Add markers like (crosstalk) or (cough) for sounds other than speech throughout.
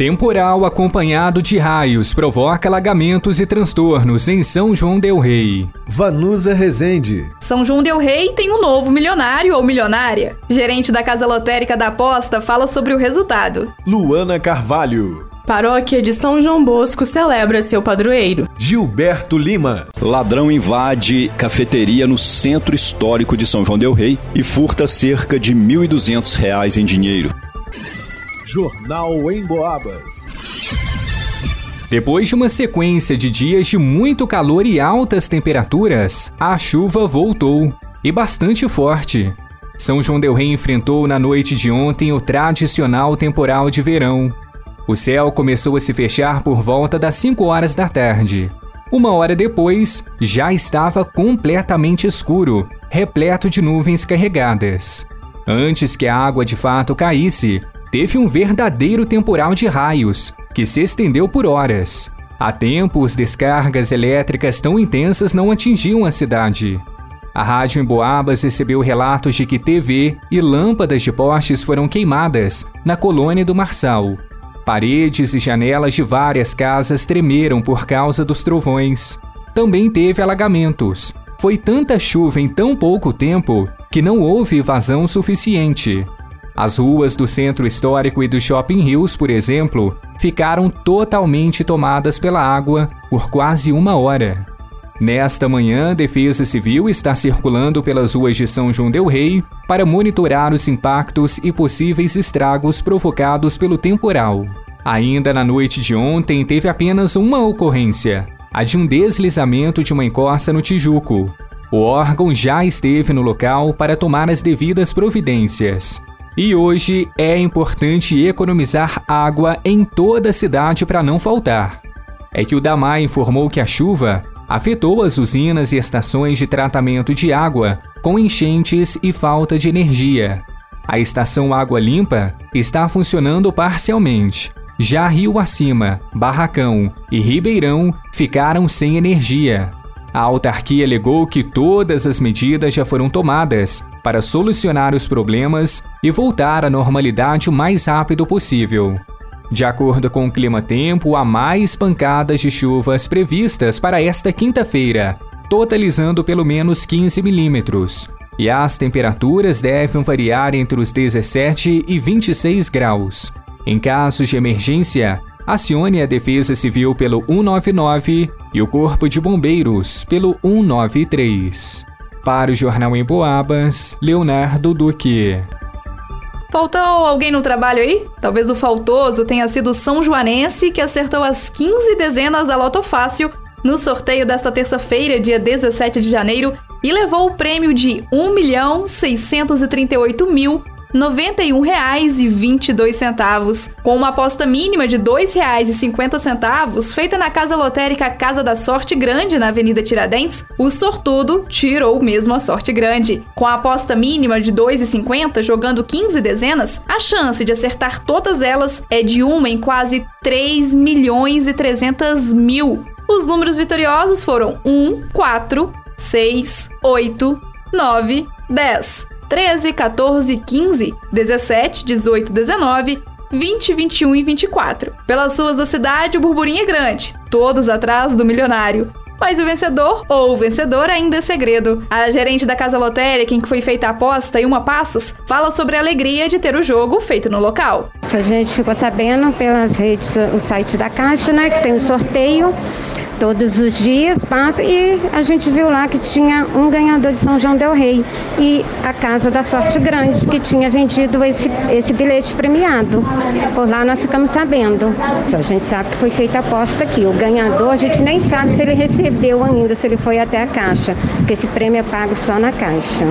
Temporal acompanhado de raios provoca alagamentos e transtornos em São João Del Rei. Vanusa Rezende. São João Del Rei tem um novo milionário ou milionária. Gerente da Casa Lotérica da Aposta fala sobre o resultado. Luana Carvalho. Paróquia de São João Bosco celebra seu padroeiro. Gilberto Lima. Ladrão invade cafeteria no centro histórico de São João Del Rei e furta cerca de R$ 1.200 em dinheiro. Jornal em Boabas. Depois de uma sequência de dias de muito calor e altas temperaturas, a chuva voltou e bastante forte. São João Del Rei enfrentou na noite de ontem o tradicional temporal de verão. O céu começou a se fechar por volta das 5 horas da tarde. Uma hora depois, já estava completamente escuro, repleto de nuvens carregadas. Antes que a água de fato caísse, teve um verdadeiro temporal de raios, que se estendeu por horas. Há tempos, descargas elétricas tão intensas não atingiam a cidade. A rádio em Boabas recebeu relatos de que TV e lâmpadas de postes foram queimadas na colônia do Marçal. Paredes e janelas de várias casas tremeram por causa dos trovões. Também teve alagamentos. Foi tanta chuva em tão pouco tempo que não houve vazão suficiente. As ruas do centro histórico e do Shopping Hills, por exemplo, ficaram totalmente tomadas pela água por quase uma hora. Nesta manhã, a Defesa Civil está circulando pelas ruas de São João Del Rei para monitorar os impactos e possíveis estragos provocados pelo temporal. Ainda na noite de ontem, teve apenas uma ocorrência, a de um deslizamento de uma encosta no Tijuco. O órgão já esteve no local para tomar as devidas providências. E hoje é importante economizar água em toda a cidade para não faltar. É que o DAMAI informou que a chuva afetou as usinas e estações de tratamento de água, com enchentes e falta de energia. A estação Água Limpa está funcionando parcialmente. Já Rio Acima, Barracão e Ribeirão ficaram sem energia. A autarquia alegou que todas as medidas já foram tomadas para solucionar os problemas e voltar à normalidade o mais rápido possível. De acordo com o Clima Tempo, há mais pancadas de chuvas previstas para esta quinta-feira, totalizando pelo menos 15 milímetros. E as temperaturas devem variar entre os 17 e 26 graus. Em casos de emergência, acione a Defesa Civil pelo 199 e o Corpo de Bombeiros pelo 193. Para o Jornal em Boabas, Leonardo Duque. Faltou alguém no trabalho aí? Talvez o faltoso tenha sido o São Joanense que acertou as 15 dezenas da Loto Fácil no sorteio desta terça-feira, dia 17 de janeiro, e levou o prêmio de R$ 1.638.000 R$ 91,22, com uma aposta mínima de R$ 2,50 feita na Casa Lotérica Casa da Sorte Grande, na Avenida Tiradentes, o sortudo tirou mesmo a sorte grande. Com a aposta mínima de R$ 2,50, jogando 15 dezenas, a chance de acertar todas elas é de uma em quase 3 milhões e 300 mil. Os números vitoriosos foram 1, 4, 6, 8, 9, 10. 13, 14, 15, 17, 18, 19, 20, 21 e 24. Pelas ruas da cidade, o burburinho é grande, todos atrás do milionário. Mas o vencedor ou o vencedor ainda é segredo. A gerente da casa lotérica em que foi feita a aposta, Ilma Passos, fala sobre a alegria de ter o jogo feito no local. A gente ficou sabendo pelas redes, o site da Caixa, né, que tem o sorteio todos os dias passa e a gente viu lá que tinha um ganhador de São João del Rei e a Casa da Sorte Grande que tinha vendido esse, esse bilhete premiado. Por lá nós ficamos sabendo. A gente sabe que foi feita a aposta aqui. O ganhador a gente nem sabe se ele recebeu ainda, se ele foi até a caixa, porque esse prêmio é pago só na caixa.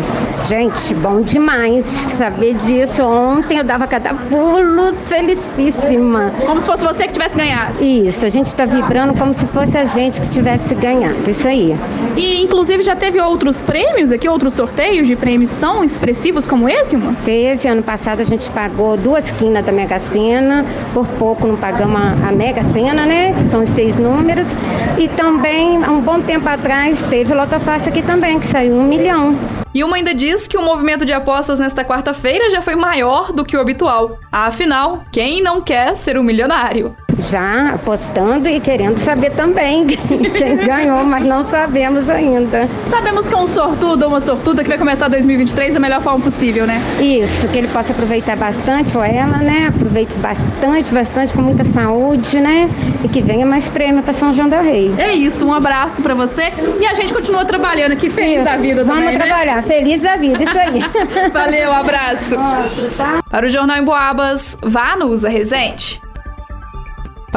Gente, bom demais saber disso. Ontem eu dava cada pulo felicíssima. Como se fosse você que tivesse ganhado. Isso, a gente está vibrando como se fosse a gente gente que tivesse ganhado. Isso aí. E inclusive já teve outros prêmios aqui, outros sorteios de prêmios tão expressivos como esse, uma? Teve, ano passado a gente pagou duas quinas da Mega Sena, por pouco não pagamos a, a Mega Sena, né? Que são os seis números. E também, há um bom tempo atrás, teve Lota Fácil aqui também, que saiu um milhão. E uma ainda diz que o movimento de apostas nesta quarta-feira já foi maior do que o habitual. Afinal, quem não quer ser um milionário? Já apostando e querendo saber também (laughs) quem ganhou, mas não sabemos ainda. Sabemos que é um sortudo ou uma sortuda que vai começar 2023 da melhor forma possível, né? Isso, que ele possa aproveitar bastante, ou ela, né? Aproveite bastante, bastante, com muita saúde, né? E que venha mais prêmio para São João del Rei. É isso, um abraço para você e a gente continua trabalhando aqui feliz isso. da vida Vamos também, trabalhar, né? feliz da vida, isso aí. (laughs) Valeu, abraço. Outro, tá? Para o Jornal em Boabas, vá no Usa Resente.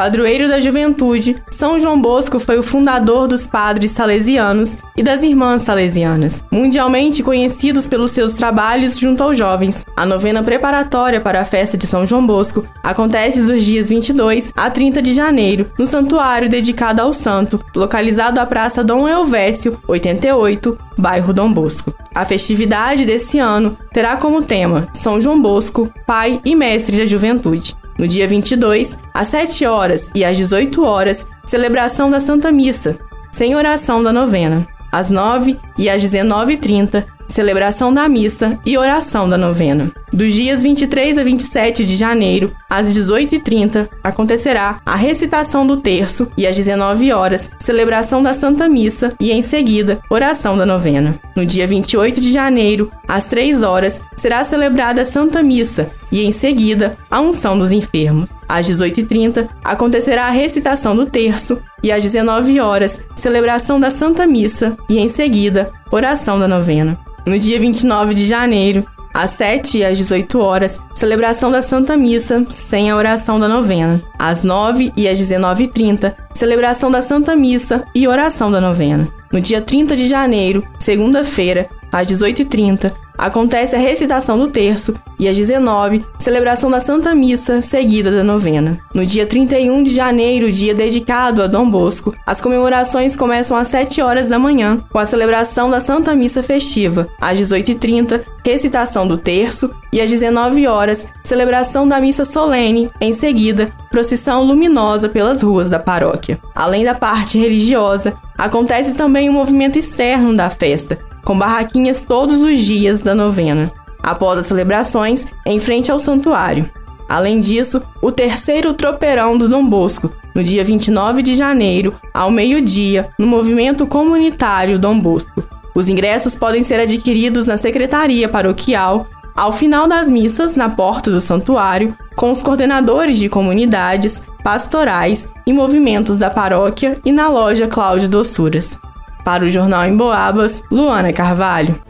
Padroeiro da juventude, São João Bosco foi o fundador dos padres salesianos e das irmãs salesianas, mundialmente conhecidos pelos seus trabalhos junto aos jovens. A novena preparatória para a festa de São João Bosco acontece dos dias 22 a 30 de janeiro, no santuário dedicado ao santo, localizado à Praça Dom Elvésio, 88, bairro Dom Bosco. A festividade desse ano terá como tema São João Bosco, pai e mestre da juventude. No dia 22, às 7 horas e às 18 horas, celebração da Santa Missa, sem oração da novena. Às 9 e às 19h30, celebração da missa e oração da novena. Dos dias 23 a 27 de janeiro, às 18h30, acontecerá a recitação do terço e às 19 horas, celebração da Santa Missa e, em seguida, oração da novena. No dia 28 de janeiro, às 3 horas, será celebrada a Santa Missa e, em seguida, a unção dos enfermos. Às 18h30, acontecerá a recitação do terço e às 19 horas, celebração da Santa Missa e, em seguida, oração da novena. No dia 29 de janeiro, às 7 e às 18 horas, celebração da Santa Missa sem a oração da novena. Às 9 e às 19h30, celebração da Santa Missa e oração da novena. No dia 30 de janeiro, segunda-feira, às 18h30, acontece a recitação do terço e às 19 celebração da Santa Missa seguida da novena. No dia 31 de janeiro, dia dedicado a Dom Bosco, as comemorações começam às 7 horas da manhã, com a celebração da Santa Missa festiva. Às 18h30, recitação do terço e às 19 horas, celebração da missa solene. Em seguida, procissão luminosa pelas ruas da paróquia. Além da parte religiosa, acontece também o movimento externo da festa, com barraquinhas todos os dias da novena, após as celebrações em frente ao santuário. Além disso, o terceiro tropeirão do Dom Bosco, no dia 29 de janeiro, ao meio-dia, no movimento comunitário Dom Bosco. Os ingressos podem ser adquiridos na secretaria paroquial ao final das missas na porta do santuário, com os coordenadores de comunidades, pastorais e movimentos da paróquia e na loja Cláudio Dossuras. Para o Jornal em Boabas, Luana Carvalho.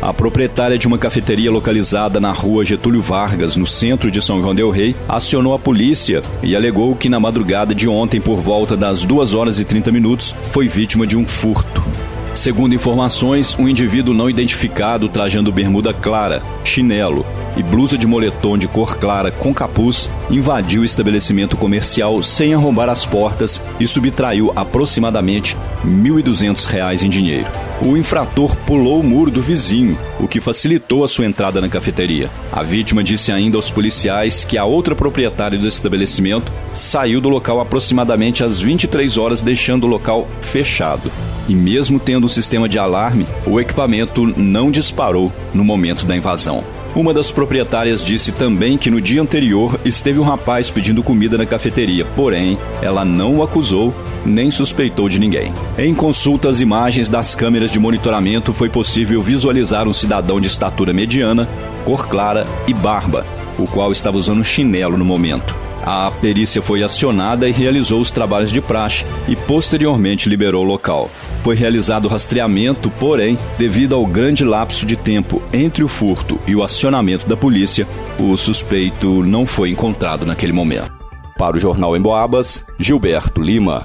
A proprietária de uma cafeteria localizada na rua Getúlio Vargas, no centro de São João Del Rei, acionou a polícia e alegou que na madrugada de ontem, por volta das 2 horas e 30 minutos, foi vítima de um furto. Segundo informações, um indivíduo não identificado trajando bermuda clara, chinelo e blusa de moletom de cor clara com capuz invadiu o estabelecimento comercial sem arrombar as portas e subtraiu aproximadamente R$ 1.200 em dinheiro. O infrator pulou o muro do vizinho, o que facilitou a sua entrada na cafeteria. A vítima disse ainda aos policiais que a outra proprietária do estabelecimento saiu do local aproximadamente às 23 horas, deixando o local fechado. E mesmo tendo um sistema de alarme, o equipamento não disparou no momento da invasão. Uma das proprietárias disse também que no dia anterior esteve um rapaz pedindo comida na cafeteria, porém, ela não o acusou nem suspeitou de ninguém. Em consulta às imagens das câmeras de monitoramento, foi possível visualizar um cidadão de estatura mediana, cor clara e barba, o qual estava usando chinelo no momento. A perícia foi acionada e realizou os trabalhos de praxe e posteriormente liberou o local. Foi realizado o rastreamento, porém, devido ao grande lapso de tempo entre o furto e o acionamento da polícia, o suspeito não foi encontrado naquele momento. Para o Jornal Emboabas, Gilberto Lima.